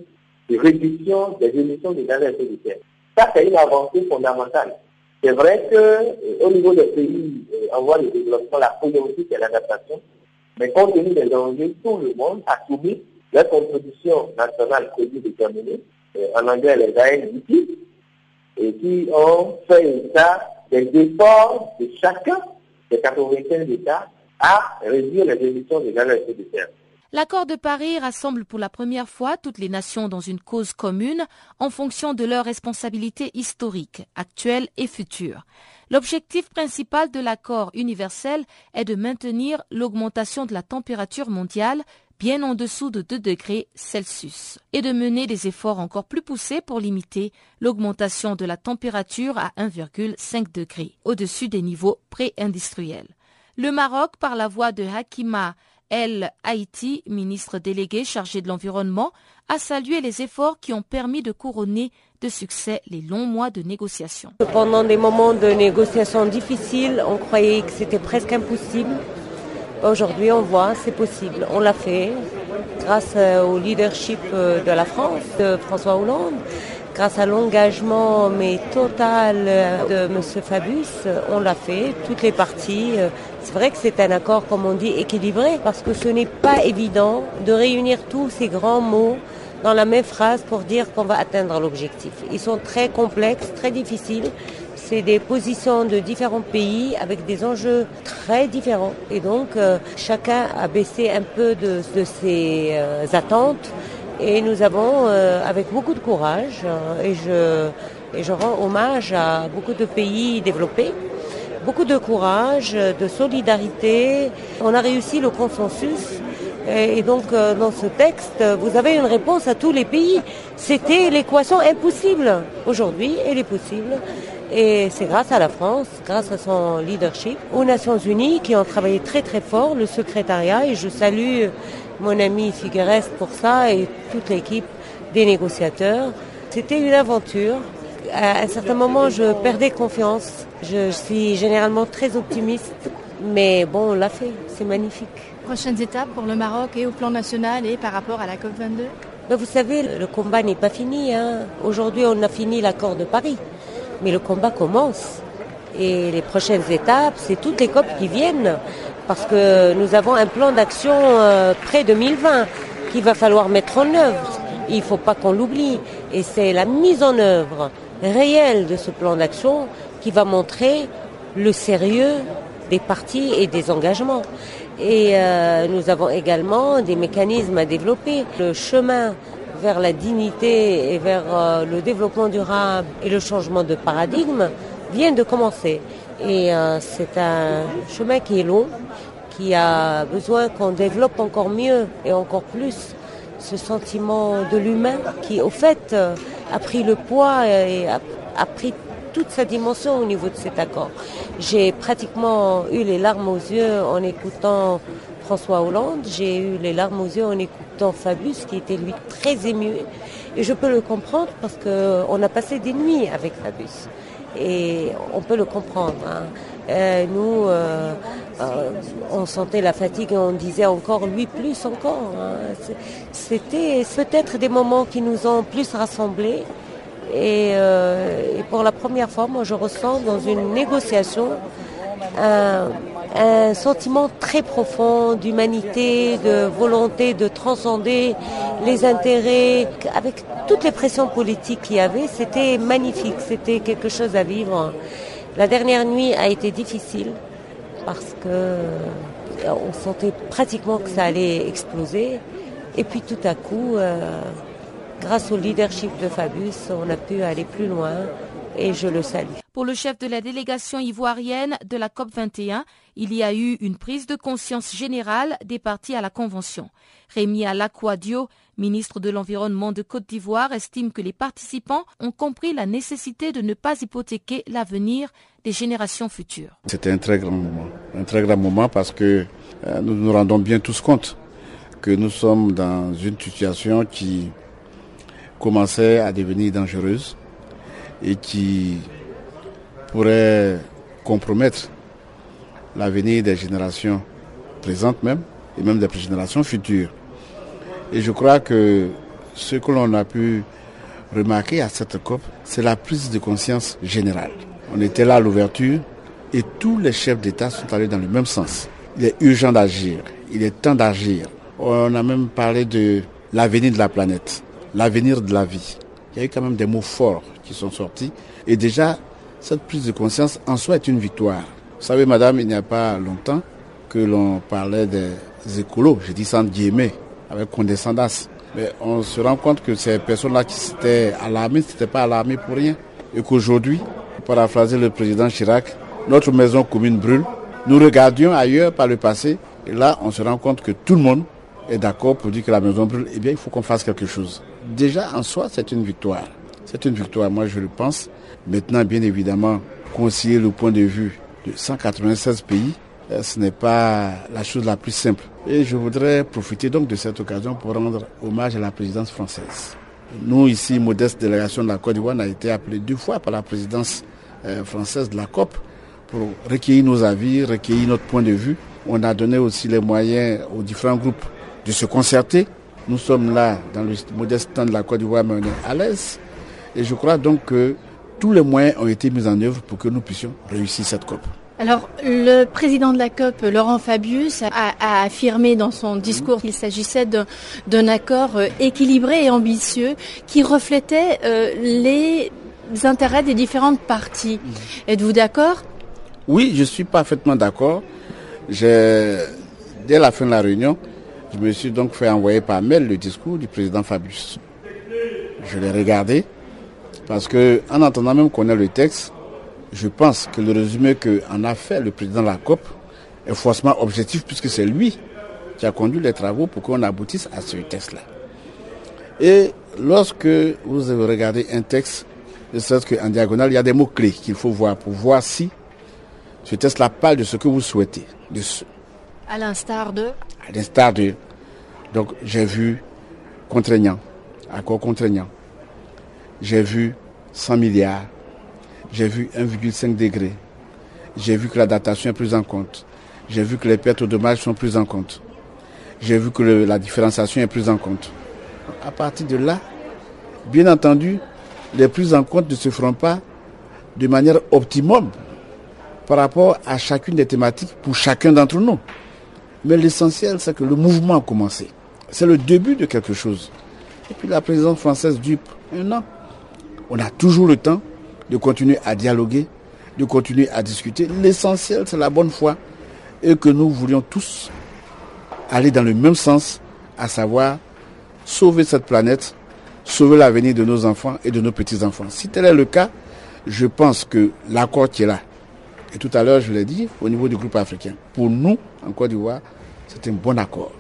de réduction des émissions de gaz à effet de serre. Ça, c'est une avancée fondamentale. C'est vrai qu'au niveau des pays en voie de développement, la priorité c'est l'adaptation, mais compte tenu des enjeux, tout le monde a soumis la contribution nationale déterminée, en anglais les ANDP, et qui ont fait état des efforts de chacun des 95 États à réduire les émissions de gaz à effet de serre. L'accord de Paris rassemble pour la première fois toutes les nations dans une cause commune en fonction de leurs responsabilités historiques, actuelles et futures. L'objectif principal de l'accord universel est de maintenir l'augmentation de la température mondiale bien en dessous de 2 degrés Celsius et de mener des efforts encore plus poussés pour limiter l'augmentation de la température à 1,5 degré au-dessus des niveaux pré-industriels. Le Maroc, par la voix de Hakima El Haïti, ministre délégué chargé de l'environnement, a salué les efforts qui ont permis de couronner de succès les longs mois de négociations. Pendant des moments de négociations difficiles, on croyait que c'était presque impossible. Aujourd'hui, on voit, c'est possible. On l'a fait grâce euh, au leadership euh, de la France, de François Hollande, grâce à l'engagement mais total euh, de M. Fabius. On l'a fait, toutes les parties. C'est vrai que c'est un accord, comme on dit, équilibré, parce que ce n'est pas évident de réunir tous ces grands mots dans la même phrase pour dire qu'on va atteindre l'objectif. Ils sont très complexes, très difficiles. C'est des positions de différents pays avec des enjeux très différents. Et donc, euh, chacun a baissé un peu de, ses euh, attentes. Et nous avons, euh, avec beaucoup de courage, et, je, et je rends hommage à beaucoup de pays développés, beaucoup de courage, de solidarité. On a réussi le consensus. Et donc, euh, dans ce texte, vous avez une réponse à tous les pays. C'était l'équation impossible. Aujourd'hui, elle est possible. Et c'est grâce à la France, grâce à son leadership, aux Nations Unies qui ont travaillé très très fort, le secrétariat, et je salue mon ami Figueres pour ça et toute l'équipe des négociateurs. C'était une aventure à un certain moment, je perdais confiance. Je suis généralement très optimiste, mais bon, on l'a fait, c'est magnifique. Prochaines étapes pour le Maroc et au plan national et par rapport à la COP22? Ben, Vous savez, le combat n'est pas fini. Hein. Aujourd'hui, on a fini l'accord de Paris, mais le combat commence. Et les prochaines étapes, c'est toutes les COP qui viennent, parce que nous avons un plan d'action euh, près 2020 qu'il va falloir mettre en œuvre. Il ne faut pas qu'on l'oublie. Et c'est la mise en œuvre réel de ce plan d'action qui va montrer le sérieux des partis et des engagements. Et euh, nous avons également des mécanismes à développer. Le chemin vers la dignité et vers euh, le développement durable et le changement de paradigme vient de commencer. Et euh, c'est un chemin qui est long, qui a besoin qu'on développe encore mieux et encore plus ce sentiment de l'humain qui, au fait, a pris le poids et a, pris toute sa dimension au niveau de cet accord. J'ai pratiquement eu les larmes aux yeux en écoutant François Hollande, j'ai eu les larmes aux yeux en écoutant Fabius qui était lui très ému. Et je peux le comprendre parce qu'on a passé des nuits avec Fabius. Et on peut le comprendre. Hein. Euh, nous, euh, euh, on sentait la fatigue et on disait encore lui plus encore. Hein. C'était peut-être des moments qui nous ont plus rassemblés. Et, pour la première fois, moi, je ressens dans une négociation un, un sentiment très profond d'humanité, de volonté de transcender les intérêts. Avec toutes les pressions politiques qu'il y avait, c'était magnifique, c'était quelque chose à vivre. La dernière nuit a été difficile parce que euh, on sentait pratiquement que ça allait exploser. Et puis tout à coup, euh, grâce au leadership de Fabius, on a pu aller plus loin et je le salue. Pour le chef de la délégation ivoirienne de la COP 21, il y a eu une prise de conscience générale des partis à la Convention. Rémi Alaquadio, ministre de l'Environnement de Côte d'Ivoire, estime que les participants ont compris la nécessité de ne pas hypothéquer l'avenir des générations futures. C'était un très grand moment, un très grand moment parce que euh, nous nous rendons bien tous compte que nous sommes dans une situation qui commençait à devenir dangereuse et qui pourrait compromettre l'avenir des générations présentes même et même des générations futures. Et je crois que ce que l'on a pu remarquer à cette COP, c'est la prise de conscience générale. On était là à l'ouverture et tous les chefs d'État sont allés dans le même sens. Il est urgent d'agir, il est temps d'agir. On a même parlé de l'avenir de la planète, l'avenir de la vie. Il y a eu quand même des mots forts qui sont sortis et déjà cette prise de conscience en soi est une victoire. Vous savez, madame, il n'y a pas longtemps que l'on parlait des écolos, je dis sans guillemets, avec condescendance. Mais on se rend compte que ces personnes-là qui s'étaient alarmées, n'étaient pas alarmées pour rien. Et qu'aujourd'hui, pour paraphraser le président Chirac, notre maison commune brûle. Nous regardions ailleurs par le passé, et là, on se rend compte que tout le monde est d'accord pour dire que la maison brûle. Eh bien, il faut qu'on fasse quelque chose. Déjà, en soi, c'est une victoire. C'est une victoire, moi, je le pense. Maintenant, bien évidemment, concilier le point de vue de 196 pays, ce n'est pas la chose la plus simple. Et je voudrais profiter donc de cette occasion pour rendre hommage à la présidence française. Nous, ici, modeste délégation de la Côte d'Ivoire, on a été appelés deux fois par la présidence euh, française de la COP pour recueillir nos avis, recueillir notre point de vue. On a donné aussi les moyens aux différents groupes de se concerter. Nous sommes là dans le modeste temps de la Côte d'Ivoire, mais on est à l'aise. Et je crois donc que tous les moyens ont été mis en œuvre pour que nous puissions réussir cette COP. Alors, le président de la COP, Laurent Fabius, a, affirmé dans son discours qu'il s'agissait d'un accord euh, équilibré et ambitieux qui reflétait euh, les intérêts des différentes parties. Mhm. Êtes-vous d'accord? Oui, je suis parfaitement d'accord. Dès la fin de la réunion, je me suis donc fait envoyer par mail le discours du président Fabius. Je l'ai regardé parce que en entendant même qu'on ait le texte, je pense que le résumé qu'en a fait le président de la COP est forcément objectif puisque c'est lui qui a conduit les travaux pour qu'on aboutisse à ce texte-là. Et lorsque vous regardez un texte, ne serait-ce qu'en diagonale, il y a des mots-clés qu'il faut voir pour voir si ce texte-là parle de ce que vous souhaitez. De ce... À l'instar de À l'instar de. Donc j'ai vu contraignant, accord contraignant. J'ai vu 100 milliards j'ai vu 1,5 degré. J'ai vu que la datation est prise en compte. J'ai vu que les pertes au dommage sont prises en compte. J'ai vu que la différenciation est prise en compte. À partir de là, bien entendu, les prises en compte ne se feront pas de manière optimum par rapport à chacune des thématiques pour chacun d'entre nous. Mais l'essentiel, c'est que le mouvement a commencé. C'est le début de quelque chose. Et puis la présidence française dupe un an. On a toujours le temps de continuer à dialoguer, de continuer à discuter. L'essentiel, c'est la bonne foi et que nous voulions tous aller dans le même sens, à savoir sauver cette planète, sauver l'avenir de nos enfants et de nos petits-enfants. Si tel est le cas, je pense que l'accord qui est là, et tout à l'heure je l'ai dit au niveau du groupe africain, pour nous, en Côte d'Ivoire, c'est un bon accord.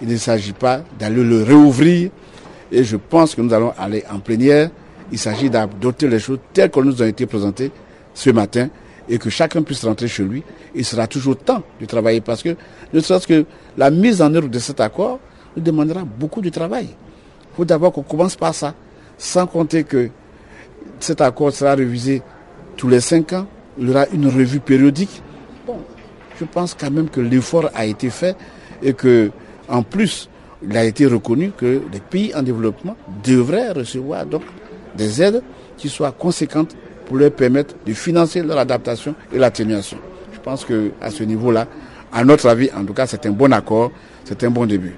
Il ne s'agit pas d'aller le réouvrir et je pense que nous allons aller en plénière il s'agit d'adopter les choses telles qu'elles nous ont été présentées ce matin et que chacun puisse rentrer chez lui. Il sera toujours temps de travailler parce que ne serait-ce que la mise en œuvre de cet accord nous demandera beaucoup de travail. Il faut d'abord qu'on commence par ça, sans compter que cet accord sera révisé tous les cinq ans. Il y aura une revue périodique. Bon, je pense quand même que l'effort a été fait et que, en plus, il a été reconnu que les pays en développement devraient recevoir donc des aides qui soient conséquentes pour leur permettre de financer leur adaptation et l'atténuation. Je pense qu'à ce niveau-là, à notre avis, en tout cas, c'est un bon accord, c'est un bon début.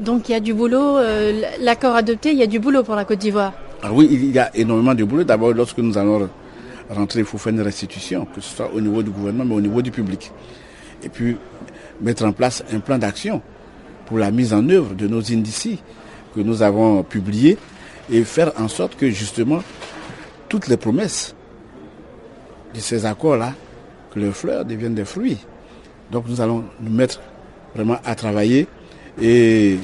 Donc il y a du boulot, euh, l'accord adopté, il y a du boulot pour la Côte d'Ivoire. Ah oui, il y a énormément de boulot. D'abord, lorsque nous allons rentrer, il faut faire une restitution, que ce soit au niveau du gouvernement, mais au niveau du public. Et puis mettre en place un plan d'action pour la mise en œuvre de nos indices que nous avons publiés et faire en sorte que justement toutes les promesses de ces accords-là, que les fleurs deviennent des fruits. Donc nous allons nous mettre vraiment à travailler et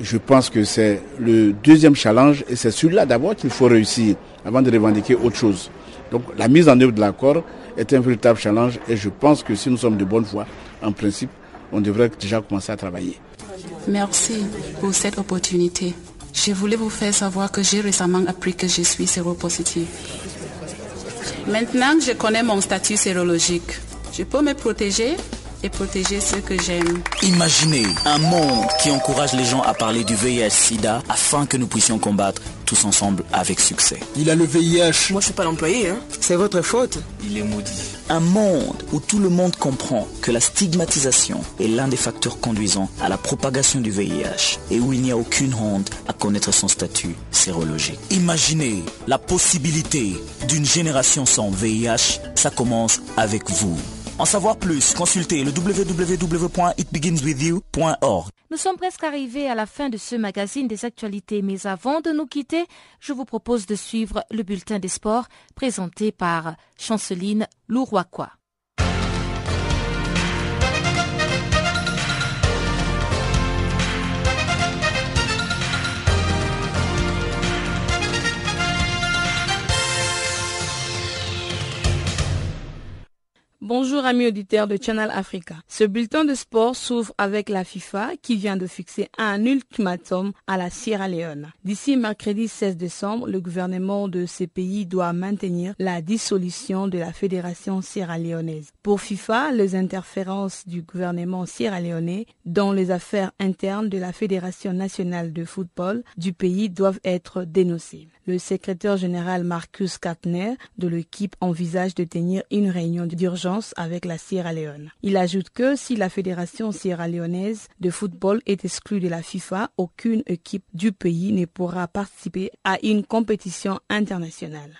je pense que c'est le deuxième challenge et c'est celui-là d'abord qu'il faut réussir avant de revendiquer autre chose. Donc la mise en œuvre de l'accord est un véritable challenge et je pense que si nous sommes de bonne foi, en principe, on devrait déjà commencer à travailler. Merci pour cette opportunité. Je voulais vous faire savoir que j'ai récemment appris que je suis séropositive. Maintenant que je connais mon statut sérologique, je peux me protéger et protéger ceux que j'aime. Imaginez un monde qui encourage les gens à parler du VIH-Sida afin que nous puissions combattre tous ensemble avec succès. Il a le VIH. Moi, je suis pas l'employé, hein. C'est votre faute. Il est maudit. Un monde où tout le monde comprend que la stigmatisation est l'un des facteurs conduisant à la propagation du VIH et où il n'y a aucune honte à connaître son statut sérologique. Imaginez la possibilité d'une génération sans VIH. Ça commence avec vous. En savoir plus, consultez le www.itbeginswithyou.org. Nous sommes presque arrivés à la fin de ce magazine des actualités, mais avant de nous quitter, je vous propose de suivre le bulletin des sports présenté par Chanceline Louroicois. Bonjour amis de Channel Africa. Ce bulletin de sport s'ouvre avec la FIFA qui vient de fixer un ultimatum à la Sierra Leone. D'ici mercredi 16 décembre, le gouvernement de ces pays doit maintenir la dissolution de la fédération sierra-léonaise. Pour FIFA, les interférences du gouvernement sierra-léonais dans les affaires internes de la Fédération nationale de football du pays doivent être dénoncées. Le secrétaire général Marcus Katner de l'équipe envisage de tenir une réunion d'urgence avec la Sierra Leone. Il ajoute que si la Fédération sierra-léonaise de football est exclue de la FIFA, aucune équipe du pays ne pourra participer à une compétition internationale.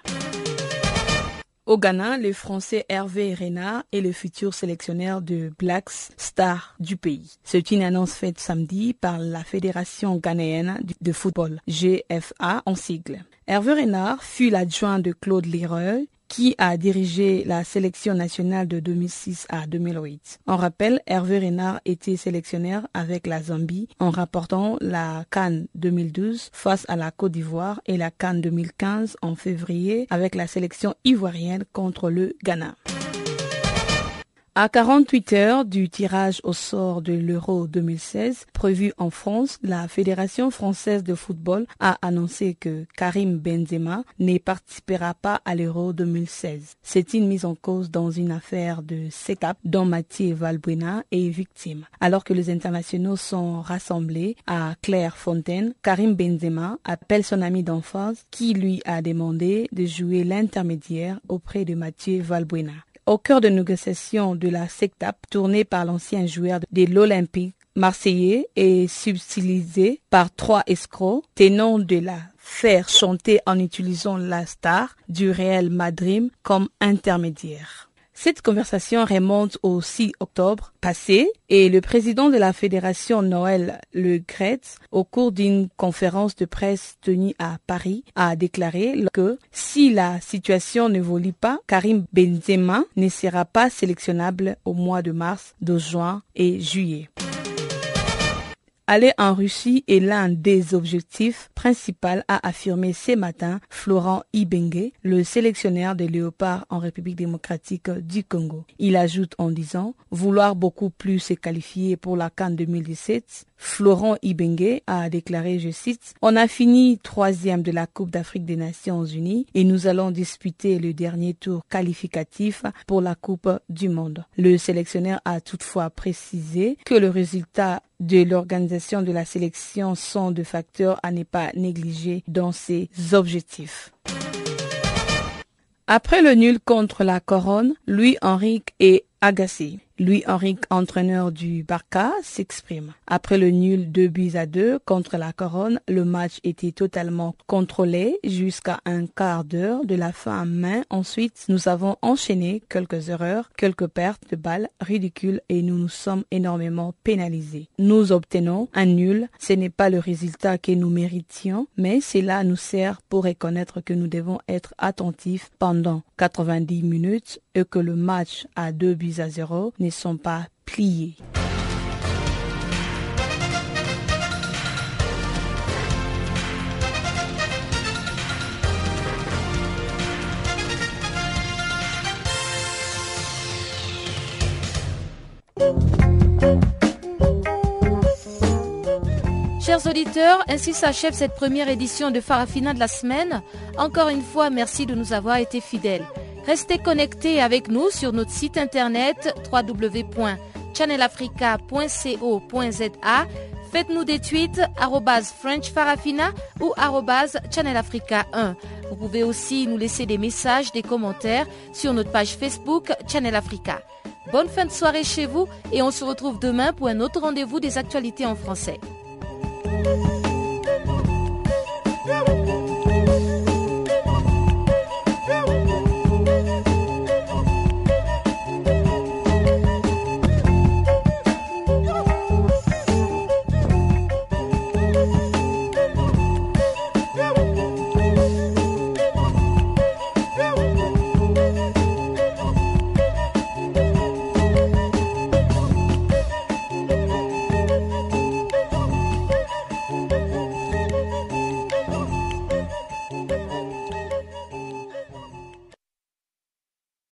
Au Ghana, le Français Hervé Renard est le futur sélectionneur de Blacks Star du pays. C'est une annonce faite samedi par la Fédération ghanéenne de football, GFA en sigle. Hervé Renard fut l'adjoint de Claude Leroy qui a dirigé la sélection nationale de 2006 à 2008. En rappel, Hervé Renard était sélectionneur avec la Zambie en rapportant la Cannes 2012 face à la Côte d'Ivoire et la Cannes 2015 en février avec la sélection ivoirienne contre le Ghana. À 48 heures du tirage au sort de l'Euro 2016 prévu en France, la Fédération française de football a annoncé que Karim Benzema ne participera pas à l'Euro 2016. C'est une mise en cause dans une affaire de SECAP dont Mathieu Valbuena est victime. Alors que les internationaux sont rassemblés à Clairefontaine, Karim Benzema appelle son ami d'enfance qui lui a demandé de jouer l'intermédiaire auprès de Mathieu Valbuena au cœur de négociations de la SECTAP tournée par l'ancien joueur de l'Olympique marseillais et subtilisé par trois escrocs tenant de la faire chanter en utilisant la star du Real Madrid comme intermédiaire. Cette conversation remonte au 6 octobre passé et le président de la fédération Noël Le Gretz, au cours d'une conférence de presse tenue à Paris, a déclaré que si la situation n'évolue pas, Karim Benzema ne sera pas sélectionnable au mois de mars, de juin et juillet. Aller en Russie est l'un des objectifs principaux, a affirmé ce matin Florent Ibenge, le sélectionneur des léopards en République démocratique du Congo. Il ajoute en disant vouloir beaucoup plus se qualifier pour la Cannes 2017. Florent Ibenge a déclaré, je cite, On a fini troisième de la Coupe d'Afrique des Nations Unies et nous allons disputer le dernier tour qualificatif pour la Coupe du Monde. Le sélectionneur a toutefois précisé que le résultat de l'organisation de la sélection sont de facteurs à ne pas négliger dans ses objectifs. Après le nul contre la Couronne, Louis Henrique est agacé. Louis Henrique, entraîneur du Barca, s'exprime. Après le nul 2 buts à 2 contre la Couronne, le match était totalement contrôlé jusqu'à un quart d'heure de la fin main. Ensuite, nous avons enchaîné quelques erreurs, quelques pertes de balles ridicules et nous nous sommes énormément pénalisés. Nous obtenons un nul. Ce n'est pas le résultat que nous méritions, mais cela nous sert pour reconnaître que nous devons être attentifs pendant 90 minutes et que le match à 2 buts à 0 ne sont pas pliés. Chers auditeurs, ainsi s'achève cette première édition de Farafina de la semaine. Encore une fois, merci de nous avoir été fidèles. Restez connectés avec nous sur notre site internet www channelafrica.co.za. Faites-nous des tweets @frenchfarafina ou channelafrica1. Vous pouvez aussi nous laisser des messages, des commentaires sur notre page Facebook Channel Africa. Bonne fin de soirée chez vous et on se retrouve demain pour un autre rendez-vous des actualités en français.